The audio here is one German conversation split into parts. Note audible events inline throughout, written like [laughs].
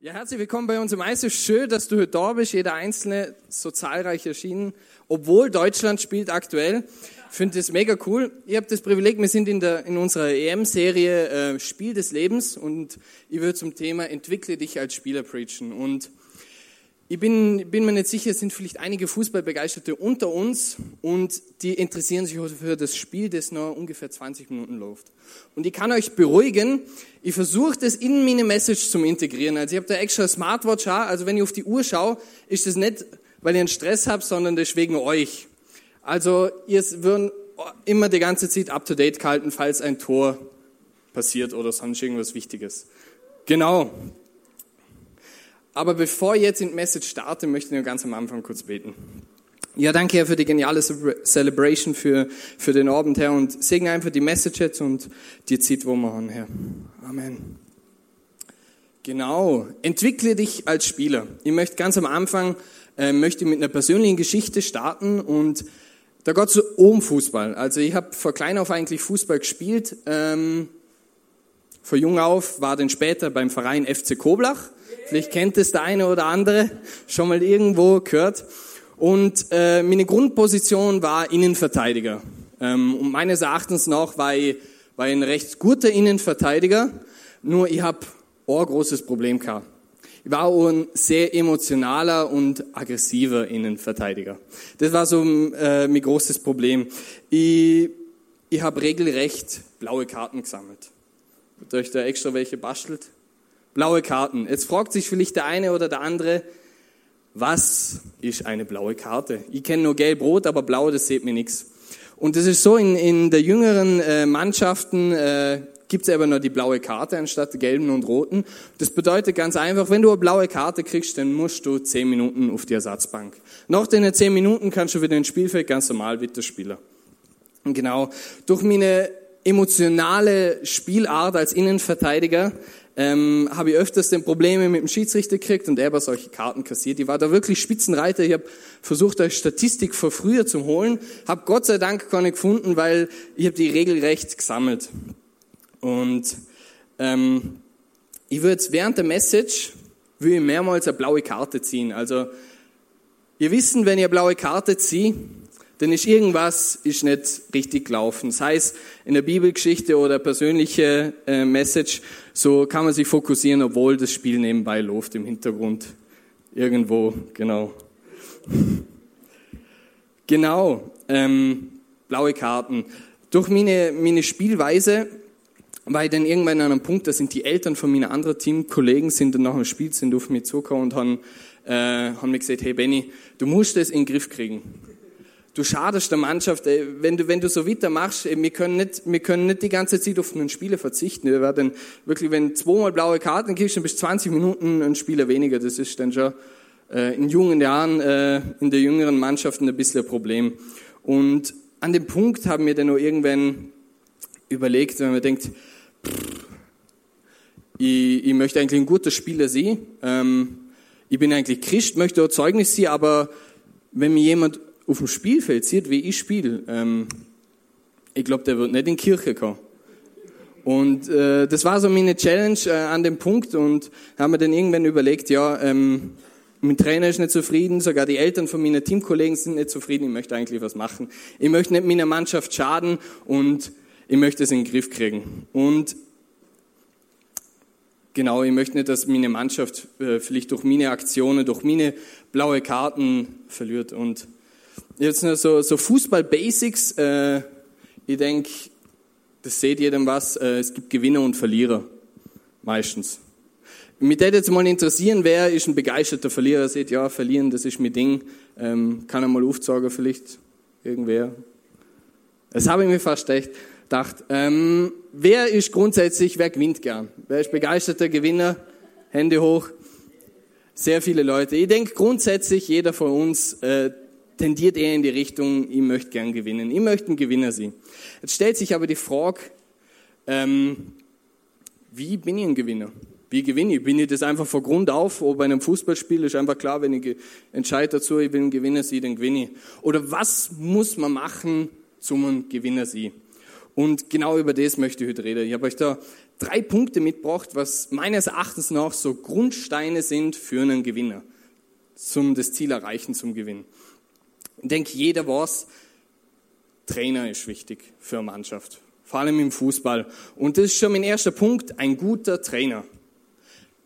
Ja, herzlich willkommen bei uns im Eis. Schön, dass du heute da bist. Jeder Einzelne so zahlreich erschienen, obwohl Deutschland spielt aktuell. Ich finde das mega cool. Ihr habt das Privileg, wir sind in, der, in unserer EM-Serie äh, Spiel des Lebens und ich würde zum Thema Entwickle dich als Spieler preachen. Und ich bin, bin mir nicht sicher, es sind vielleicht einige Fußballbegeisterte unter uns und die interessieren sich für das Spiel, das noch ungefähr 20 Minuten läuft. Und ich kann euch beruhigen, ich versuche das in meine Message zu integrieren. Also ich habe da extra Smartwatch, also wenn ich auf die Uhr schaue, ist das nicht, weil ich einen Stress habe, sondern das wegen euch. Also ihr würden immer die ganze Zeit up to date gehalten, falls ein Tor passiert oder sonst irgendwas Wichtiges. Genau. Aber bevor ich jetzt in die Message starte, möchte ich nur ganz am Anfang kurz beten. Ja, danke Herr für die geniale Celebration für, für den Abend, Herr, und segne einfach die Message jetzt und die Zeit, wo wir haben, Herr. Amen. Genau. Entwickle dich als Spieler. Ich möchte ganz am Anfang, äh, möchte mit einer persönlichen Geschichte starten und da geht es um Fußball. Also ich habe vor klein auf eigentlich Fußball gespielt. Ähm, vor jung auf war dann später beim Verein FC Koblach Vielleicht kennt es der eine oder andere schon mal irgendwo gehört. Und äh, meine Grundposition war Innenverteidiger. Ähm, und meines Erachtens nach war ich, war ich ein recht guter Innenverteidiger. Nur ich habe ein großes Problem gehabt. Ich war auch ein sehr emotionaler und aggressiver Innenverteidiger. Das war so äh, mein großes Problem. Ich, ich habe regelrecht blaue Karten gesammelt. Habt ihr euch da extra welche bastelt? Blaue Karten. Jetzt fragt sich vielleicht der eine oder der andere, was ist eine blaue Karte? Ich kenne nur gelb-rot, aber blau, das sieht mir nichts. Und das ist so, in, in der jüngeren äh, Mannschaften äh, gibt es aber nur die blaue Karte anstatt der gelben und roten. Das bedeutet ganz einfach, wenn du eine blaue Karte kriegst, dann musst du zehn Minuten auf die Ersatzbank. Nach den zehn Minuten kannst du wieder ins Spielfeld ganz normal wieder spielen. Und genau, durch meine emotionale Spielart als Innenverteidiger ähm, habe ich öfters den Probleme mit dem Schiedsrichter gekriegt und er hat solche Karten kassiert. Ich war da wirklich Spitzenreiter. Ich habe versucht, eine Statistik von früher zu holen, habe Gott sei Dank keine gefunden, weil ich habe die regelrecht gesammelt. Und ähm, ich würde während der Message will ich mehrmals eine blaue Karte ziehen. Also ihr wissen, wenn ihr eine blaue Karte zieht, dann ist irgendwas ist nicht richtig gelaufen. Sei es in der Bibelgeschichte oder persönliche äh, Message, so kann man sich fokussieren, obwohl das Spiel nebenbei läuft im Hintergrund. Irgendwo, genau. [laughs] Genau, ähm, blaue Karten. Durch meine, meine Spielweise war ich dann irgendwann an einem Punkt, da sind die Eltern von meinen anderen Teamkollegen sind dann nach dem Spiel sind auf mich zugekommen und haben, äh, haben mir gesagt, hey Benny, du musst das in den Griff kriegen du schadest der Mannschaft, wenn du, wenn du so weitermachst, wir können nicht, wir können nicht die ganze Zeit auf einen Spieler verzichten. Wir werden wirklich, wenn zweimal blaue Karten kriegst, dann bist 20 Minuten ein Spieler weniger. Das ist dann schon äh, in jungen Jahren, äh, in der jüngeren Mannschaft ein bisschen ein Problem. Und an dem Punkt haben wir dann noch irgendwann überlegt, wenn man denkt, pff, ich, ich möchte eigentlich ein guter Spieler sein, ähm, ich bin eigentlich Christ, möchte auch Zeugnis sein, aber wenn mir jemand auf dem Spielfeld sieht, wie ich spiele, ähm, ich glaube, der wird nicht in die Kirche kommen. Und äh, das war so meine Challenge äh, an dem Punkt und haben wir dann irgendwann überlegt, ja, ähm, mein Trainer ist nicht zufrieden, sogar die Eltern von meinen Teamkollegen sind nicht zufrieden, ich möchte eigentlich was machen. Ich möchte nicht meiner Mannschaft schaden und ich möchte es in den Griff kriegen. Und genau, ich möchte nicht, dass meine Mannschaft äh, vielleicht durch meine Aktionen, durch meine blaue Karten verliert. Und Jetzt nur so, so Fußball-Basics. Äh, ich denke, das seht jedem was. Äh, es gibt Gewinner und Verlierer. Meistens. Mich würde jetzt mal interessieren, wer ist ein begeisterter Verlierer? Seht, ja, verlieren, das ist mein Ding. Ähm, kann er mal aufzeigen, vielleicht? Irgendwer? Das habe ich mir fast echt gedacht. Ähm, wer ist grundsätzlich, wer gewinnt gern? Wer ist begeisterter Gewinner? Hände hoch. Sehr viele Leute. Ich denke grundsätzlich, jeder von uns äh, tendiert eher in die Richtung, ich möchte gern gewinnen. Ich möchte ein Gewinner sein. Jetzt stellt sich aber die Frage, ähm, wie bin ich ein Gewinner? Wie gewinne ich? Bin ich das einfach von Grund auf? Oder bei einem Fußballspiel ist einfach klar, wenn ich entscheide dazu, ich will ein Gewinner sein, dann gewinne ich. Oder was muss man machen, zum ein Gewinner sein? Und genau über das möchte ich heute reden. Ich habe euch da drei Punkte mitgebracht, was meines Erachtens nach so Grundsteine sind für einen Gewinner, zum das Ziel erreichen, zum Gewinn. Ich denke, jeder weiß, Trainer ist wichtig für eine Mannschaft, vor allem im Fußball. Und das ist schon mein erster Punkt, ein guter Trainer.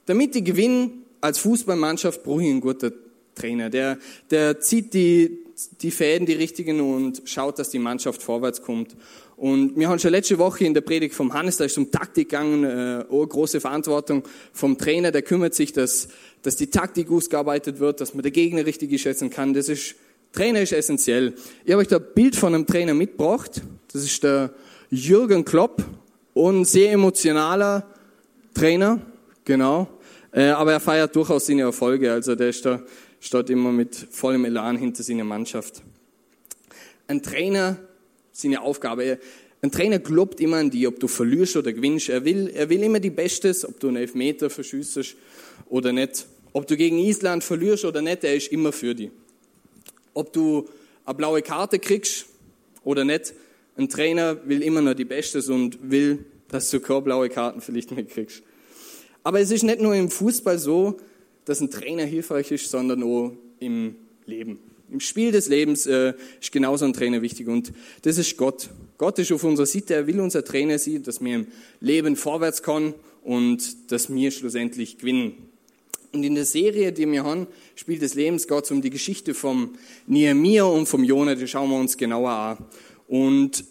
Damit die gewinnen als Fußballmannschaft, brauche ich einen guten Trainer. Der, der zieht die, die Fäden, die richtigen und schaut, dass die Mannschaft vorwärts kommt. Und wir haben schon letzte Woche in der Predigt vom Hannes, da ist um Taktik gegangen, äh, große Verantwortung vom Trainer, der kümmert sich, dass, dass die Taktik ausgearbeitet wird, dass man den Gegner richtig schätzen kann. Das ist, Trainer ist essentiell. Ich habe euch da ein Bild von einem Trainer mitgebracht. Das ist der Jürgen Klopp, ein sehr emotionaler Trainer, genau. Äh, aber er feiert durchaus seine Erfolge, also der ist da, steht immer mit vollem Elan hinter seiner Mannschaft. Ein Trainer seine Aufgabe. Ein Trainer glaubt immer an die, ob du verlierst oder gewinnst. Er will, er will immer die Bestes, ob du einen Elfmeter verschüssest oder nicht. Ob du gegen Island verlierst oder nicht, er ist immer für die. Ob du eine blaue Karte kriegst oder nicht, ein Trainer will immer nur die Bestes und will, dass du keine blaue Karten vielleicht mehr kriegst. Aber es ist nicht nur im Fußball so, dass ein Trainer hilfreich ist, sondern auch im Leben. Im Spiel des Lebens äh, ist genauso ein Trainer wichtig und das ist Gott. Gott ist auf unserer Seite, er will unser Trainer sein, dass wir im Leben vorwärts kommen und dass wir schlussendlich gewinnen. Und in der Serie, die wir haben, Spiel des Lebens, geht es um die Geschichte vom Nehemiah und vom Jonah, die schauen wir uns genauer an. Und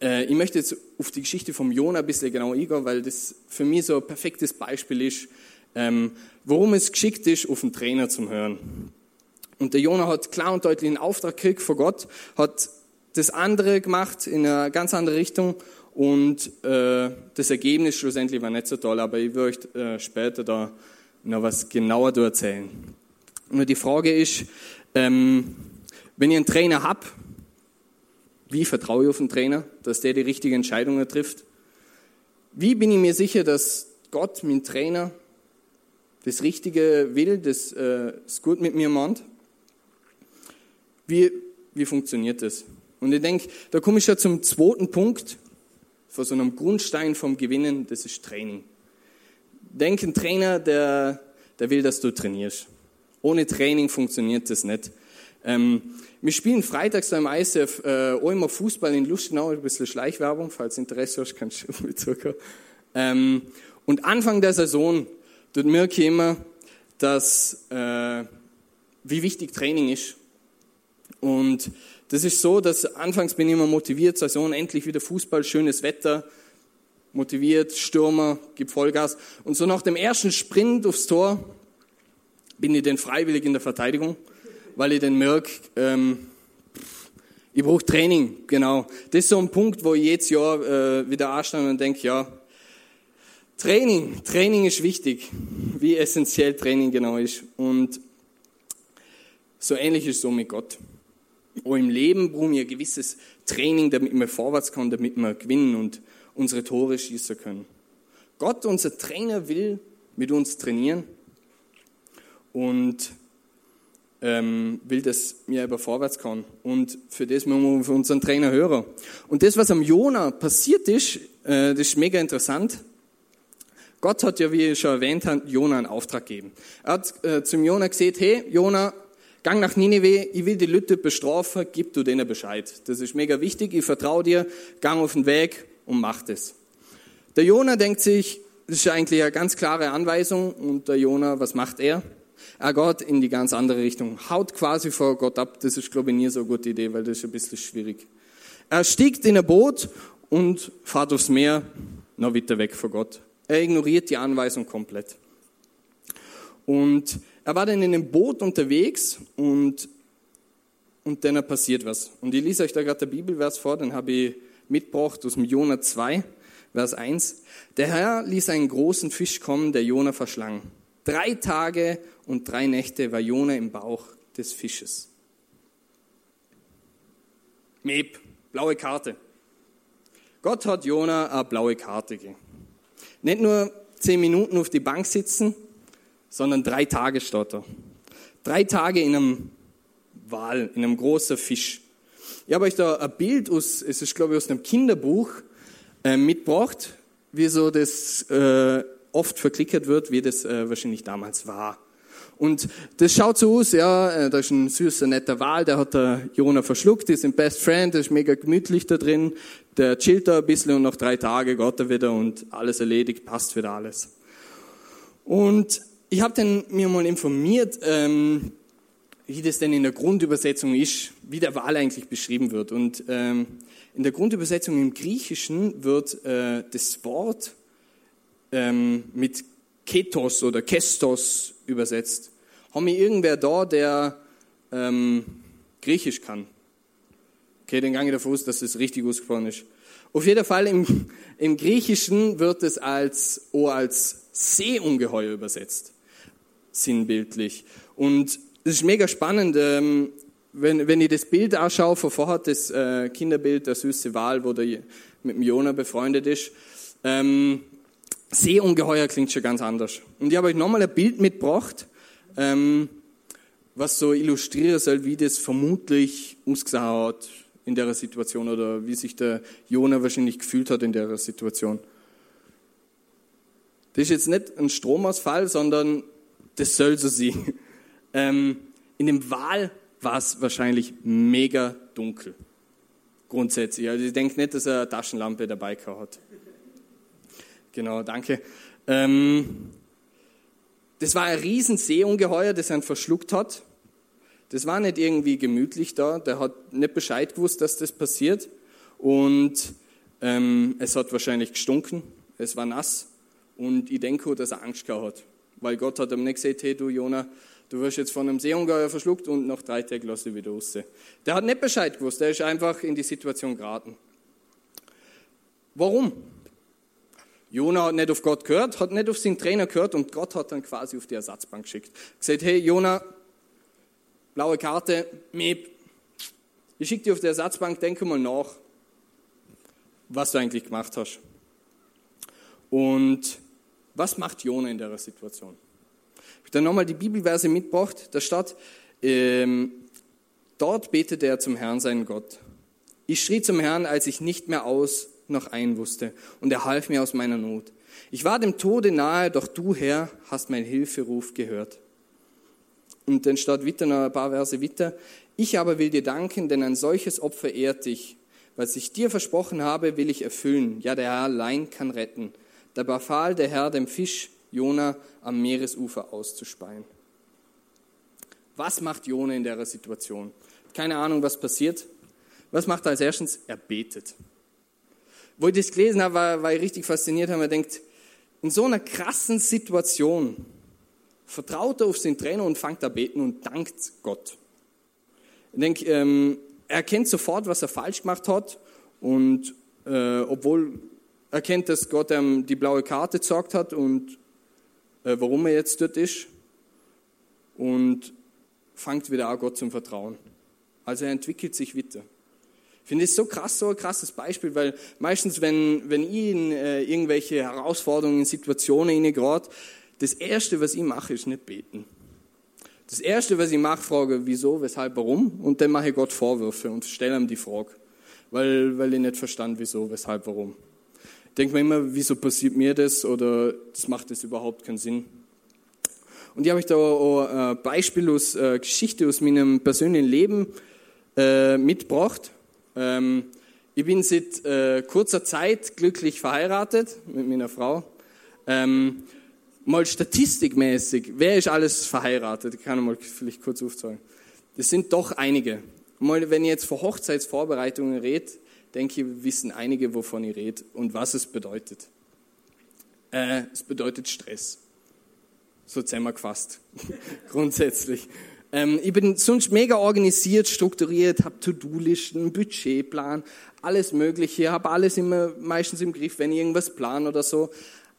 äh, ich möchte jetzt auf die Geschichte vom Jonah ein bisschen genauer eingehen, weil das für mich so ein perfektes Beispiel ist, ähm, worum es geschickt ist, auf den Trainer zu hören. Und der Jonah hat klar und deutlich einen Auftrag gekriegt von Gott, hat das andere gemacht in eine ganz andere Richtung und äh, das Ergebnis schlussendlich war nicht so toll, aber ich will euch äh, später da noch was genauer da erzählen. Und die Frage ist, ähm, wenn ich einen Trainer hab, wie vertraue ich auf den Trainer, dass der die richtigen Entscheidungen trifft? Wie bin ich mir sicher, dass Gott, mein Trainer, das Richtige will, das, äh, das gut mit mir meint? Wie, wie funktioniert das? Und ich denke, da komme ich ja zum zweiten Punkt, von so einem Grundstein vom Gewinnen, das ist Training. Denk, ein Trainer, der, der will, dass du trainierst. Ohne Training funktioniert das nicht. Ähm, wir spielen freitags beim ISF äh, auch immer Fußball in Lustenau, ein bisschen Schleichwerbung, falls Interesse hast, kannst du mitzukommen. Ähm, und Anfang der Saison, dort merke ich immer, dass, äh, wie wichtig Training ist. Und das ist so, dass anfangs bin ich immer motiviert, Saison endlich wieder Fußball, schönes Wetter, motiviert, Stürmer, gibt Vollgas. Und so nach dem ersten Sprint aufs Tor bin ich dann freiwillig in der Verteidigung, weil ich dann merke, ähm, ich brauche Training, genau. Das ist so ein Punkt, wo ich jedes Jahr äh, wieder anstehe und denke, ja, Training, Training ist wichtig, wie essentiell Training genau ist. Und so ähnlich ist es so mit Gott. Auch im Leben brauchen wir ein gewisses Training, damit wir vorwärts kommen, damit wir gewinnen und unsere Tore schießen können. Gott, unser Trainer, will mit uns trainieren und ähm, will, dass wir über vorwärts kommen. Und für das müssen wir für unseren Trainer hören. Und das, was am Jona passiert ist, äh, das ist mega interessant. Gott hat ja, wie ich schon erwähnt habe, Jona einen Auftrag gegeben. Er hat äh, zum Jona gesagt, hey, Jona, gang nach Ninive, ich will die Lütte bestrafen, gib du denen Bescheid. Das ist mega wichtig, ich vertraue dir, gang auf den Weg und mach das. Der Jona denkt sich, das ist eigentlich eine ganz klare Anweisung und der Jona, was macht er? Er geht in die ganz andere Richtung, haut quasi vor Gott ab. Das ist, glaube ich, nie so eine gute Idee, weil das ist ein bisschen schwierig. Er stiegt in ein Boot und fährt aufs Meer, noch weiter weg von Gott. Er ignoriert die Anweisung komplett. Und er war dann in einem Boot unterwegs und, und dann passiert was. Und ich lese euch da gerade der Bibelvers vor, den habe ich mitgebracht aus dem Jona 2, Vers 1. Der Herr ließ einen großen Fisch kommen, der Jona verschlang. Drei Tage und drei Nächte war Jona im Bauch des Fisches. Meb, blaue Karte. Gott hat Jona eine blaue Karte gegeben. Nicht nur zehn Minuten auf die Bank sitzen, sondern drei Tage da. Drei Tage in einem Wal, in einem großen Fisch. Ich habe euch da ein Bild aus, es ist glaube ich aus einem Kinderbuch äh, mitgebracht. wie so das äh, oft verklickert wird, wie das äh, wahrscheinlich damals war. Und das schaut so aus, ja, da ist ein süßer, netter Wal, der hat der Jona verschluckt, ist ein Best Friend, der ist mega gemütlich da drin, der chillt da ein bisschen und nach drei Tagen geht er wieder und alles erledigt, passt wieder alles. Und ich habe dann mir mal informiert, ähm, wie das denn in der Grundübersetzung ist, wie der Wal eigentlich beschrieben wird. Und ähm, in der Grundübersetzung im Griechischen wird äh, das Wort ähm, mit Ketos oder Kestos übersetzt. Haben wir irgendwer da, der ähm, Griechisch kann? Okay, gehe ich davon aus, dass das richtig ausgesprochen ist. Auf jeden Fall im, im Griechischen wird es als, oh, als Seeungeheuer übersetzt. Sinnbildlich. Und das ist mega spannend. Ähm, wenn, wenn ich das Bild anschaue von vorher, das äh, Kinderbild, der süße Wal, wo der mit dem Jona befreundet ist, ähm, Seeungeheuer klingt schon ganz anders. Und ich habe euch nochmal ein Bild mitgebracht, ähm, was so illustrieren soll, wie das vermutlich ausgesehen hat in der Situation oder wie sich der Jona wahrscheinlich gefühlt hat in der Situation. Das ist jetzt nicht ein Stromausfall, sondern das soll so sein. [laughs] Ähm, in dem Wal war es wahrscheinlich mega dunkel. Grundsätzlich. Also ich denke nicht, dass er eine Taschenlampe dabei hat. Genau, danke. Ähm, das war ein riesen Seeungeheuer, das ihn verschluckt hat. Das war nicht irgendwie gemütlich da. Der hat nicht Bescheid gewusst, dass das passiert. Und ähm, es hat wahrscheinlich gestunken. Es war nass. Und ich denke, dass er Angst gehabt hat. Weil Gott hat ihm nicht gesagt, hey du Jona, du wirst jetzt von einem Seeungeheuer verschluckt und nach drei Tagen lasse ich wieder raus. Der hat nicht Bescheid gewusst. Der ist einfach in die Situation geraten. Warum? Jona hat nicht auf Gott gehört, hat nicht auf seinen Trainer gehört und Gott hat dann quasi auf die Ersatzbank geschickt. Gesagt, hey Jona, blaue Karte, Meep, ich schicke dir auf die Ersatzbank, denke mal nach, was du eigentlich gemacht hast. Und was macht Jona in der Situation? Ich habe dann nochmal die Bibelverse mitgebracht, da steht, ähm, dort betete er zum Herrn, seinen Gott. Ich schrie zum Herrn, als ich nicht mehr aus noch ein wusste, und er half mir aus meiner Not. Ich war dem Tode nahe, doch du, Herr, hast mein Hilferuf gehört. Und dann steht wieder noch ein paar Verse weiter. Ich aber will dir danken, denn ein solches Opfer ehrt dich. Was ich dir versprochen habe, will ich erfüllen. Ja, der Herr allein kann retten. Da befahl der Herr dem Fisch Jona am Meeresufer auszuspeien. Was macht Jona in der Situation? Keine Ahnung, was passiert. Was macht er als erstens? Er betet wo ich das gelesen habe, war, war ich richtig fasziniert, habe mir gedacht, in so einer krassen Situation vertraut er auf seinen Trainer und fängt an beten und dankt Gott. Ich denke, ähm, er erkennt sofort, was er falsch gemacht hat und äh, obwohl er kennt, dass Gott ihm die blaue Karte gesagt hat und äh, warum er jetzt dort ist und fängt wieder an, Gott zum Vertrauen. Also er entwickelt sich weiter. Ich finde es so krass, so ein krasses Beispiel, weil meistens, wenn, wenn ich in äh, irgendwelche Herausforderungen, in Situationen gerade, das Erste, was ich mache, ist nicht beten. Das Erste, was ich mache, frage, wieso, weshalb, warum, und dann mache ich Gott Vorwürfe und stelle ihm die Frage, weil, weil ich nicht verstand, wieso, weshalb, warum. Ich denke mir immer, wieso passiert mir das oder das macht das überhaupt keinen Sinn. Und ich habe euch da ein Beispiel aus äh, Geschichte aus meinem persönlichen Leben äh, mitgebracht. Ähm, ich bin seit äh, kurzer Zeit glücklich verheiratet mit meiner Frau. Ähm, mal statistikmäßig, wer ist alles verheiratet? Ich kann mal vielleicht kurz aufzeigen. Das sind doch einige. Mal, wenn ich jetzt vor Hochzeitsvorbereitungen rede, denke ich, wissen einige, wovon ich rede und was es bedeutet. Äh, es bedeutet Stress. So zusammengefasst. [laughs] Grundsätzlich. Ähm, ich bin sonst mega organisiert, strukturiert, habe To-Do-Listen, Budgetplan, alles Mögliche, habe alles immer meistens im Griff, wenn ich irgendwas plan oder so.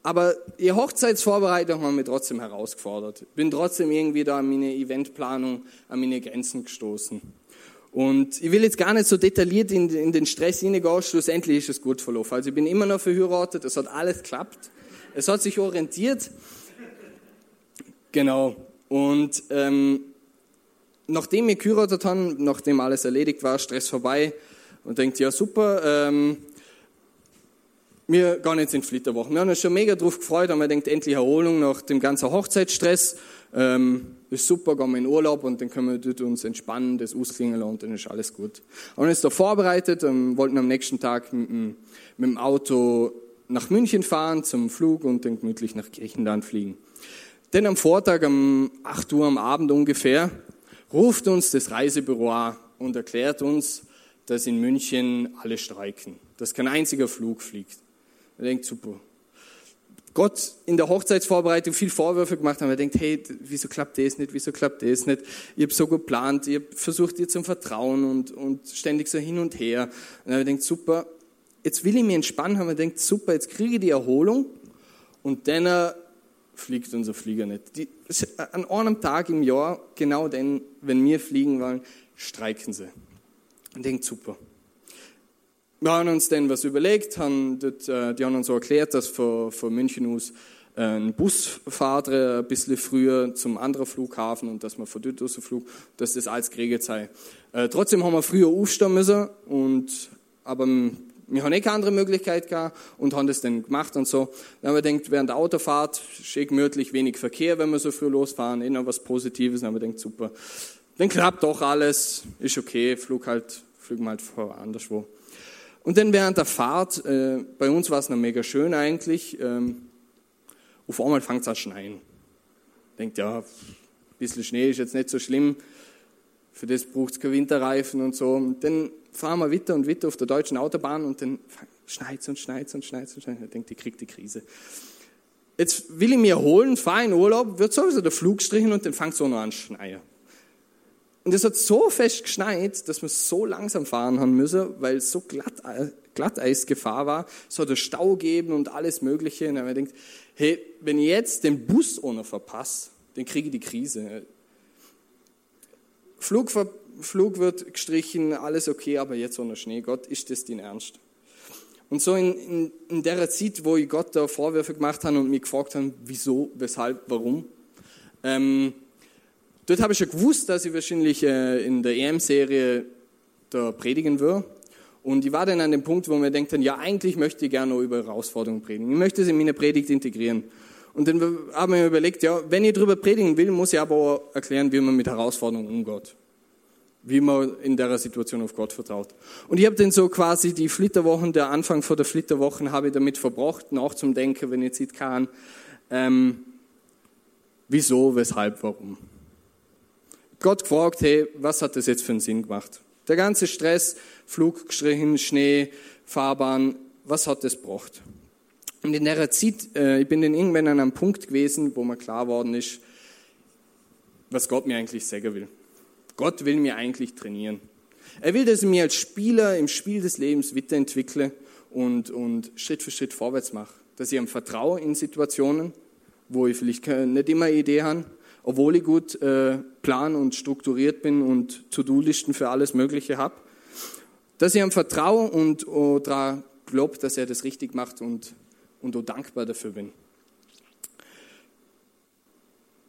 Aber die Hochzeitsvorbereitung haben mich trotzdem herausgefordert. Bin trotzdem irgendwie da an meine Eventplanung, an meine Grenzen gestoßen. Und ich will jetzt gar nicht so detailliert in, in den Stress hineingehen, schlussendlich ist es gut verlaufen. Also ich bin immer noch verheiratet, es hat alles geklappt. Es hat sich orientiert. Genau. Und ähm, nachdem wir geheiratet haben, nachdem alles erledigt war, Stress vorbei und denkt, ja super, ähm, wir gehen jetzt in Flitterwochen. Wir haben uns schon mega drauf gefreut, haben wir denkt endlich Erholung nach dem ganzen Hochzeitsstress. Ähm, ist super, gehen wir in Urlaub und dann können wir uns entspannen, das ausklingen und dann ist alles gut. Haben uns da vorbereitet, ähm, wollten am nächsten Tag mit dem, mit dem Auto nach München fahren zum Flug und dann gemütlich nach Griechenland fliegen. Denn am Vortag um 8 Uhr am Abend ungefähr ruft uns das Reisebüro an und erklärt uns, dass in München alle streiken, dass kein einziger Flug fliegt. Man denkt, super. Gott in der Hochzeitsvorbereitung viel Vorwürfe gemacht haben. Er denkt, hey, wieso klappt das nicht, wieso klappt das nicht? Ich habe so geplant, habe versucht, dir zum Vertrauen und, und ständig so hin und her. Und er denkt, super, jetzt will ich mich entspannen, haben wir denkt, super, jetzt kriege ich die Erholung und dann fliegt unser Flieger nicht. Die, an einem Tag im Jahr, genau dann, wenn wir fliegen wollen, streiken sie. Und denkt, super. Wir haben uns dann was überlegt, haben dort, äh, die haben uns so erklärt, dass von, von München aus äh, ein Bus fahrt ein bisschen früher zum anderen Flughafen und dass man von dort aus Flug, dass das alles geregelt sei. Äh, trotzdem haben wir früher aufstehen müssen und, aber wir haben eh keine andere Möglichkeit gehabt und haben das dann gemacht und so. Dann haben wir gedacht, während der Autofahrt, schön gemütlich, wenig Verkehr, wenn wir so früh losfahren, eh noch was Positives. Dann haben wir gedacht, super. Dann klappt doch alles, ist okay, flug halt, fliegen wir halt anderswo. Und dann während der Fahrt, äh, bei uns war es noch mega schön eigentlich, ähm, auf einmal fängt es an schneien. Denkt, ja, ein bisschen Schnee ist jetzt nicht so schlimm, für das braucht es keine Winterreifen und so. Und dann fahren wir weiter und weiter auf der deutschen Autobahn und dann schneit es und schneit es und schneit es und schneit. Ich denke, die kriegt die Krise. Jetzt will ich mir holen, fahre in Urlaub, wird sowieso der Flug gestrichen und dann fängt es auch noch an schneien. Und es hat so fest geschneit, dass wir so langsam fahren haben müssen, weil so glatt, Glatteisgefahr war. Es hat einen Stau gegeben und alles Mögliche. Und dann habe ich gedacht, hey, wenn ich jetzt den Bus ohne verpasse, dann kriege ich die Krise. Flug, Flug wird gestrichen, alles okay, aber jetzt ohne Schnee. Gott, ist das dein Ernst? Und so in, in, in der Zeit, wo ich Gott da Vorwürfe gemacht habe und mich gefragt habe, wieso, weshalb, warum, ähm, Dort habe ich schon gewusst, dass ich wahrscheinlich äh, in der EM-Serie da predigen würde. Und ich war dann an dem Punkt, wo mir denkt, ja, eigentlich möchte ich gerne über Herausforderungen predigen. Ich möchte es in meine Predigt integrieren. Und dann habe ich mir überlegt, ja, wenn ich darüber predigen will, muss ich aber auch erklären, wie man mit Herausforderungen umgeht. Wie man in der Situation auf Gott vertraut. Und ich habe dann so quasi die Flitterwochen, der Anfang vor der Flitterwochen habe ich damit verbracht, nach zum Denken, wenn ich jetzt kann, ähm, wieso, weshalb, warum. Gott gefragt, hey, was hat das jetzt für einen Sinn gemacht? Der ganze Stress, Flug gestrichen, Schnee, Fahrbahn, was hat das gebracht? Und in der Zeit, äh, ich bin dann irgendwann an einem Punkt gewesen, wo mir klar worden ist, was Gott mir eigentlich sagen will. Gott will mir eigentlich trainieren. Er will, dass ich mich als Spieler im Spiel des Lebens weiterentwickle und, und Schritt für Schritt vorwärts mache. Dass ich ihm vertraue in Situationen, wo ich vielleicht nicht immer eine Idee habe, obwohl ich gut äh, plan und strukturiert bin und To-Do-Listen für alles Mögliche habe, dass ich ihm vertraue und oh, daran glaube, dass er das richtig macht und, und oh, dankbar dafür bin.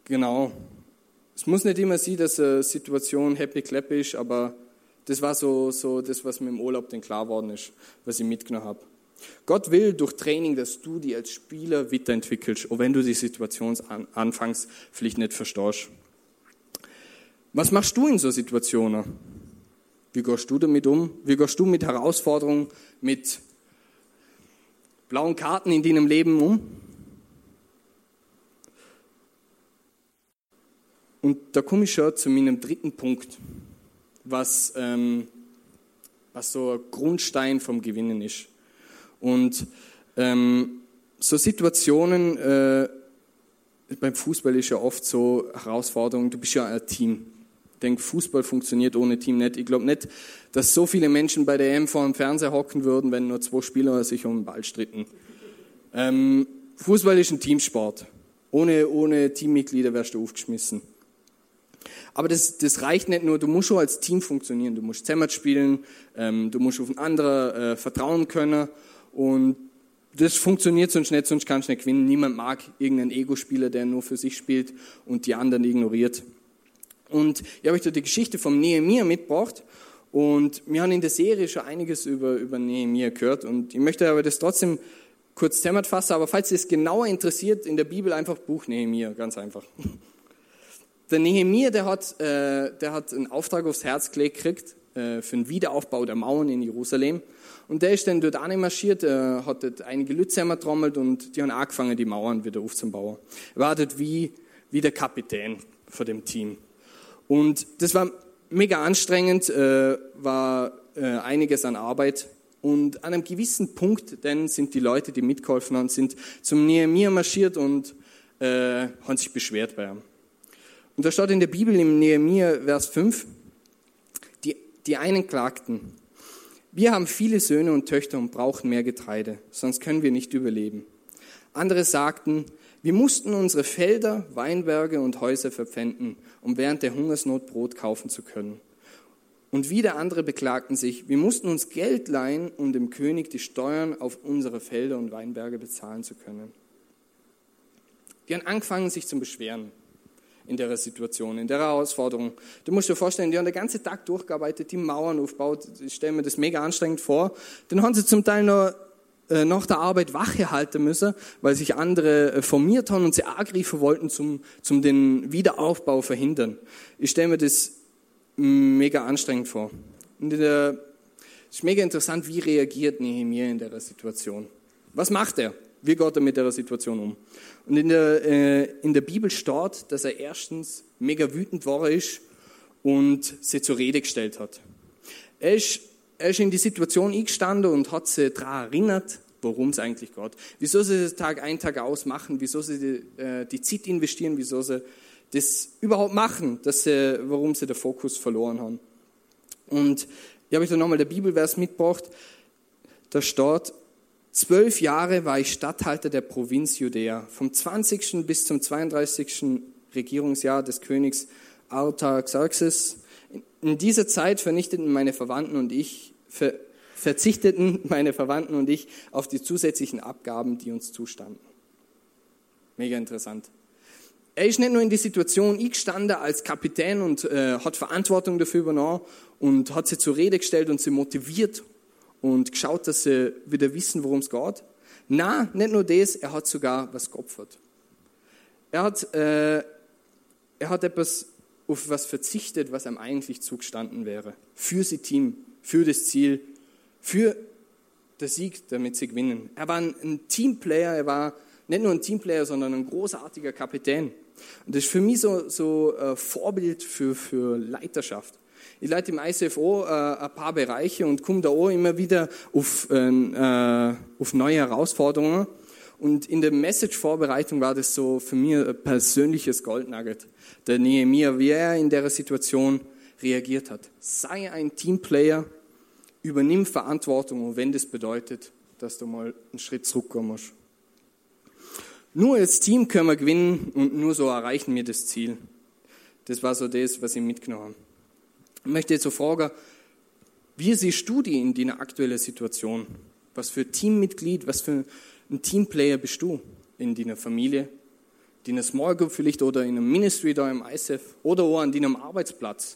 Genau. Es muss nicht immer sein, dass eine Situation happy clappy ist, aber das war so, so das, was mir im Urlaub denn klar geworden ist, was ich mitgenommen habe. Gott will durch Training, dass du dich als Spieler weiterentwickelst, auch wenn du die Situation anfangs vielleicht nicht verstehst. Was machst du in so Situationen? Wie gehst du damit um? Wie gehst du mit Herausforderungen, mit blauen Karten in deinem Leben um? Und da komme ich schon zu meinem dritten Punkt, was, ähm, was so ein Grundstein vom Gewinnen ist. Und ähm, so Situationen, äh, beim Fußball ist ja oft so Herausforderung, du bist ja ein Team. Ich denke, Fußball funktioniert ohne Team nicht. Ich glaube nicht, dass so viele Menschen bei der EM vor dem Fernseher hocken würden, wenn nur zwei Spieler sich um den Ball stritten. Ähm, Fußball ist ein Teamsport. Ohne, ohne Teammitglieder wärst du aufgeschmissen. Aber das, das reicht nicht nur, du musst schon als Team funktionieren. Du musst zusammen spielen, ähm, du musst auf einen anderen äh, vertrauen können und das funktioniert sonst nicht, sonst kannst du nicht gewinnen. Niemand mag irgendeinen Ego-Spieler, der nur für sich spielt und die anderen ignoriert. Und ich habe euch da die Geschichte vom Nehemiah mitgebracht. Und wir haben in der Serie schon einiges über, über Nehemiah gehört. Und ich möchte aber das trotzdem kurz zusammenfassen, aber falls es genauer interessiert, in der Bibel einfach Buch Nehemiah, ganz einfach. [laughs] Der Nehemiah, der hat, äh, der hat einen Auftrag aufs Herz gelegt gekriegt äh, für den Wiederaufbau der Mauern in Jerusalem. Und der ist dann dort marschiert, äh, hat dort einige Lütze trommelt und die haben angefangen, die Mauern wieder aufzubauen. Er war dort wie, wie der Kapitän von dem Team. Und das war mega anstrengend, äh, war äh, einiges an Arbeit. Und an einem gewissen Punkt dann sind die Leute, die mitgeholfen haben, sind zum Nehemiah marschiert und äh, haben sich beschwert bei ihm. Und da steht in der Bibel im Nehemiah Vers 5, die, einen klagten, wir haben viele Söhne und Töchter und brauchen mehr Getreide, sonst können wir nicht überleben. Andere sagten, wir mussten unsere Felder, Weinberge und Häuser verpfänden, um während der Hungersnot Brot kaufen zu können. Und wieder andere beklagten sich, wir mussten uns Geld leihen, um dem König die Steuern auf unsere Felder und Weinberge bezahlen zu können. Die haben angefangen, sich zu beschweren in der Situation, in der Herausforderung. Du musst dir vorstellen, die haben den ganzen Tag durchgearbeitet, die Mauern aufgebaut. Ich stelle mir das mega anstrengend vor. Dann haben sie zum Teil noch äh, nach der Arbeit Wache halten müssen, weil sich andere äh, formiert haben und sie angreifen wollten, zum, zum den Wiederaufbau verhindern. Ich stelle mir das mega anstrengend vor. Und es ist mega interessant, wie reagiert Nehemiah in der Situation. Was macht er? Wie geht er mit der Situation um? Und in der, äh, in der Bibel steht, dass er erstens mega wütend war ist und sie zur Rede gestellt hat. Er ist, er ist in die Situation eingestanden und hat sie daran erinnert, worum es eigentlich geht. Wieso sie das Tag ein, Tag aus machen, wieso sie die, äh, die Zeit investieren, wieso sie das überhaupt machen, dass sie, warum sie den Fokus verloren haben. Und ich habe euch da nochmal der Bibelvers mitgebracht. Da steht, Zwölf Jahre war ich Statthalter der Provinz Judäa, vom 20. bis zum 32. Regierungsjahr des Königs Artaxerxes. In dieser Zeit vernichteten meine Verwandten und ich, ver, verzichteten meine Verwandten und ich auf die zusätzlichen Abgaben, die uns zustanden. Mega interessant. Er ist nicht nur in die Situation eingestanden als Kapitän und äh, hat Verantwortung dafür übernommen und hat sie zur Rede gestellt und sie motiviert und geschaut, dass sie wieder wissen, worum es geht. Na, nicht nur das, er hat sogar was geopfert. Er hat, äh, er hat etwas auf was verzichtet, was ihm eigentlich zugestanden wäre. Für sein Team, für das Ziel, für den Sieg, damit sie gewinnen. Er war ein Teamplayer, er war nicht nur ein Teamplayer, sondern ein großartiger Kapitän. Und das ist für mich so, so ein Vorbild für, für Leiterschaft. Ich leite im ICFO äh, ein paar Bereiche und komme da auch immer wieder auf, äh, auf neue Herausforderungen. Und in der Message-Vorbereitung war das so für mich ein persönliches Goldnugget. Der Nehemiah, wie er in der Situation reagiert hat. Sei ein Teamplayer, übernimm Verantwortung, und wenn das bedeutet, dass du mal einen Schritt zurückkommen musst. Nur als Team können wir gewinnen und nur so erreichen wir das Ziel. Das war so das, was ich mitgenommen habe. Ich möchte jetzt so fragen, wie siehst du die in deiner aktuellen Situation? Was für Teammitglied, was für ein Teamplayer bist du in deiner Familie, in deiner Small Group vielleicht oder in einem Ministry da im ISF oder auch an deinem Arbeitsplatz?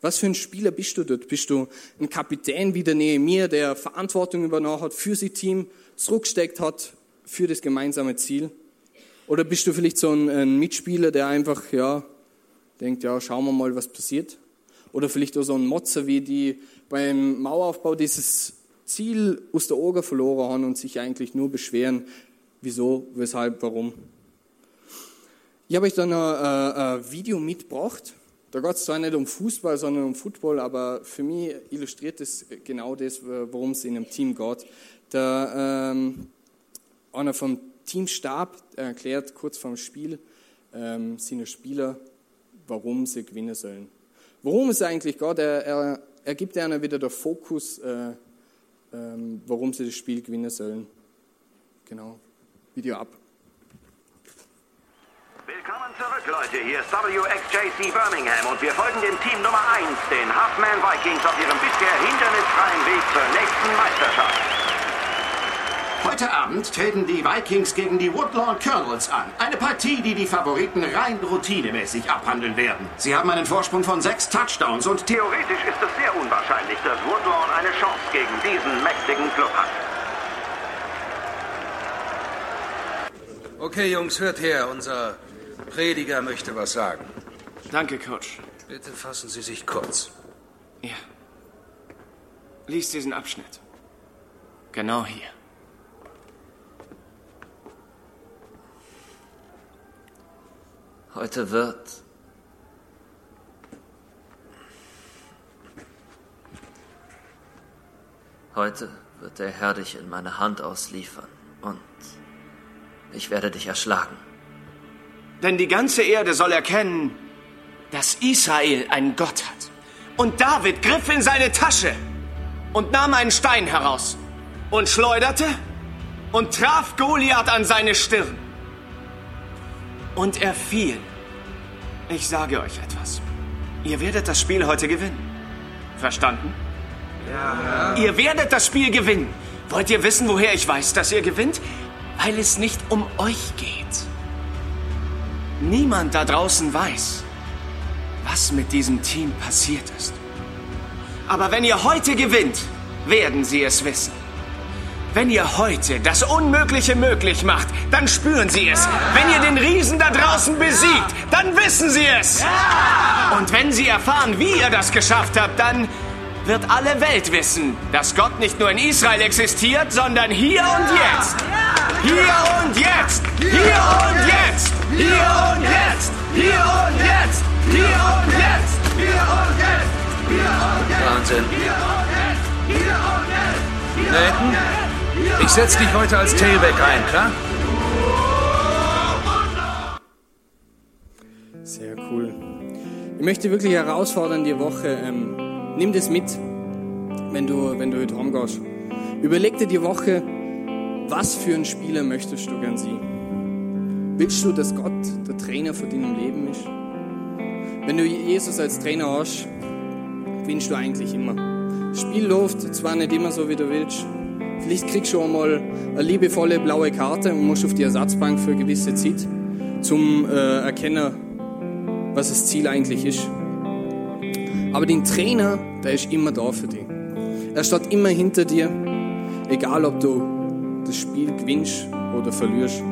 Was für ein Spieler bist du dort? Bist du ein Kapitän wie der Nehemiah, der Verantwortung übernommen hat, für sein Team zurückgesteckt hat für das gemeinsame Ziel? Oder bist du vielleicht so ein, ein Mitspieler, der einfach, ja, denkt, ja, schauen wir mal, was passiert? Oder vielleicht auch so ein Motzer, wie die beim Maueraufbau dieses Ziel aus der Augen verloren haben und sich eigentlich nur beschweren, wieso, weshalb, warum. Ich habe euch dann ein, ein Video mitgebracht. Da geht es zwar nicht um Fußball, sondern um Football, aber für mich illustriert es genau das, worum es in einem Team geht. Der, ähm, einer vom Teamstab erklärt kurz vorm Spiel ähm, seine Spieler, warum sie gewinnen sollen. Worum es eigentlich geht, er, er, er gibt ihnen wieder den Fokus, äh, ähm, warum sie das Spiel gewinnen sollen. Genau. Video ab. Willkommen zurück, Leute. Hier ist WXJC Birmingham und wir folgen dem Team Nummer 1, den Huffman Vikings, auf ihrem bisher hindernisfreien Weg zur nächsten Meisterschaft. Heute Abend treten die Vikings gegen die Woodlawn Colonels an. Eine Partie, die die Favoriten rein routinemäßig abhandeln werden. Sie haben einen Vorsprung von sechs Touchdowns und theoretisch ist es sehr unwahrscheinlich, dass Woodlawn eine Chance gegen diesen mächtigen Club hat. Okay, Jungs, hört her. Unser Prediger möchte was sagen. Danke, Coach. Bitte fassen Sie sich kurz. Ja. Lies diesen Abschnitt. Genau hier. Heute wird Heute wird der Herr dich in meine Hand ausliefern und ich werde dich erschlagen. Denn die ganze Erde soll erkennen, dass Israel einen Gott hat. Und David griff in seine Tasche und nahm einen Stein heraus und schleuderte und traf Goliath an seine Stirn. Und er fiel. Ich sage euch etwas. Ihr werdet das Spiel heute gewinnen. Verstanden? Ja. Ihr werdet das Spiel gewinnen. Wollt ihr wissen, woher ich weiß, dass ihr gewinnt? Weil es nicht um euch geht. Niemand da draußen weiß, was mit diesem Team passiert ist. Aber wenn ihr heute gewinnt, werden sie es wissen. Wenn ihr heute das Unmögliche möglich macht, dann spüren sie es. Wenn ihr den Riesen da draußen besiegt, dann wissen sie es. Und wenn sie erfahren, wie ihr das geschafft habt, dann wird alle Welt wissen, dass Gott nicht nur in Israel existiert, sondern hier und jetzt. Hier und jetzt. Hier und jetzt. Hier und jetzt. Hier und jetzt. Hier und jetzt. Hier und jetzt. Hier und jetzt. Wahnsinn. Nathan, ich setze dich heute als Tailback ein, klar? Sehr cool. Ich möchte wirklich herausfordern die Woche. Ähm, nimm das mit, wenn du, wenn du heute heimgehst. Überleg dir die Woche, was für ein Spieler möchtest du gern sein? Willst du, dass Gott der Trainer von deinem Leben ist? Wenn du Jesus als Trainer hast, gewinnst du eigentlich immer. Das Spiel läuft zwar nicht immer so, wie du willst. Vielleicht kriegst du auch mal eine liebevolle blaue Karte und musst auf die Ersatzbank für eine gewisse Zeit, zum äh, erkennen, was das Ziel eigentlich ist. Aber den Trainer, der ist immer da für dich. Er steht immer hinter dir, egal ob du das Spiel gewinnst oder verlierst.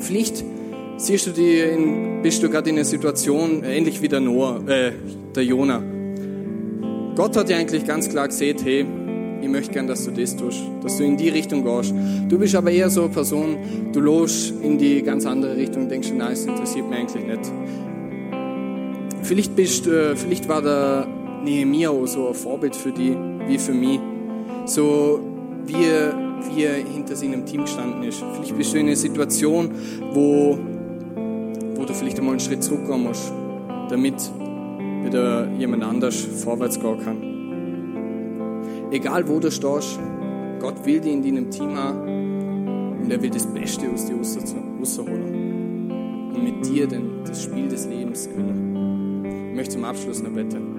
Vielleicht siehst du die in, bist du gerade in einer Situation ähnlich wie der Noah, äh, der Jonah. Gott hat ja eigentlich ganz klar gesehen, hey, ich möchte gern, dass du das tust, dass du in die Richtung gehst. Du bist aber eher so eine Person, du lost in die ganz andere Richtung und denkst, nein, das interessiert mich eigentlich nicht. Vielleicht, bist, äh, vielleicht war der Nehemiah auch so ein Vorbild für die, wie für mich. So wie, wie er hinter seinem Team gestanden ist. Vielleicht bist du in einer Situation, wo, wo du vielleicht einmal einen Schritt zurückgehen musst, damit wieder jemand anders vorwärts gehen kann. Egal wo du stehst, Gott will dich in deinem Team haben und er will das Beste aus dir rausholen. Und mit dir denn das Spiel des Lebens gewinnen. Ich möchte zum Abschluss noch beten.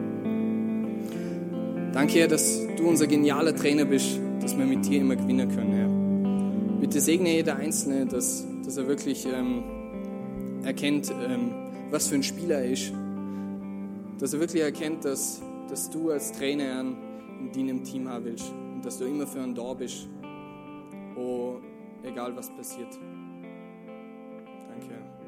Danke, Herr, dass du unser genialer Trainer bist, dass wir mit dir immer gewinnen können, Herr. Bitte segne jeder Einzelne, dass, dass er wirklich ähm, erkennt, ähm, was für ein Spieler er ist. Dass er wirklich erkennt, dass, dass du als Trainer Herr, in deinem Team haben willst und dass du immer für einen da bist, oh, egal was passiert. Danke.